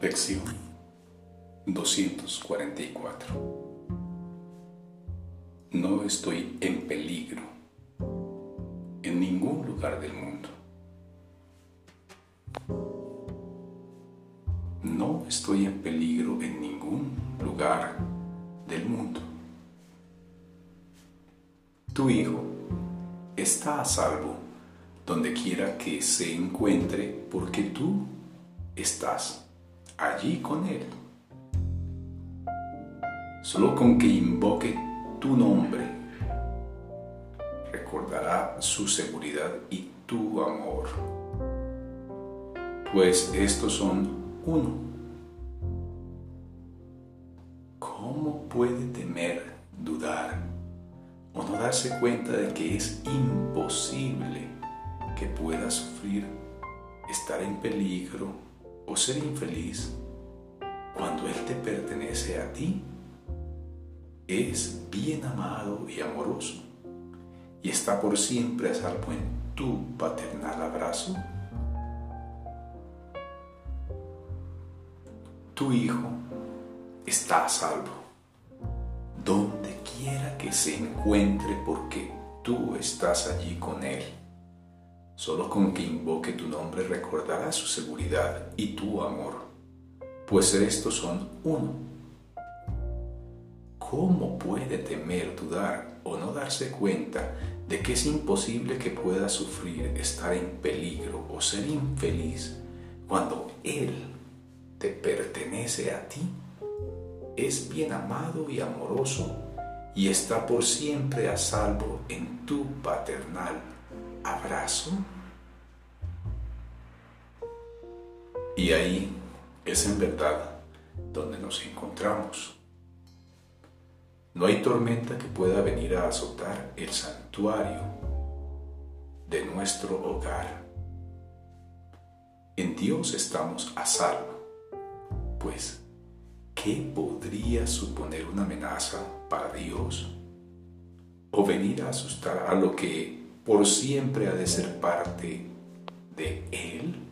Lección 244 No estoy en peligro en ningún lugar del mundo. No estoy en peligro en ningún lugar del mundo. Tu hijo está a salvo donde quiera que se encuentre porque tú estás allí con Él. Solo con que invoque tu nombre, recordará su seguridad y tu amor, pues estos son uno. ¿Cómo puede temer, dudar o no darse cuenta de que es imposible que pueda sufrir, estar en peligro o ser infeliz cuando Él te pertenece a ti, es bien amado y amoroso y está por siempre a salvo en tu paternal abrazo. Tu hijo está a salvo donde quiera que se encuentre porque tú estás allí con él. Solo con que invoque tu nombre recordará su seguridad y tu amor, pues estos son uno. ¿Cómo puede temer, dudar o no darse cuenta de que es imposible que pueda sufrir, estar en peligro o ser infeliz cuando Él te pertenece a ti? Es bien amado y amoroso y está por siempre a salvo en tu paternal abrazo. Y ahí es en verdad donde nos encontramos. No hay tormenta que pueda venir a azotar el santuario de nuestro hogar. En Dios estamos a salvo, pues ¿qué podría suponer una amenaza para Dios? O venir a asustar a lo que por siempre ha de ser parte de Él?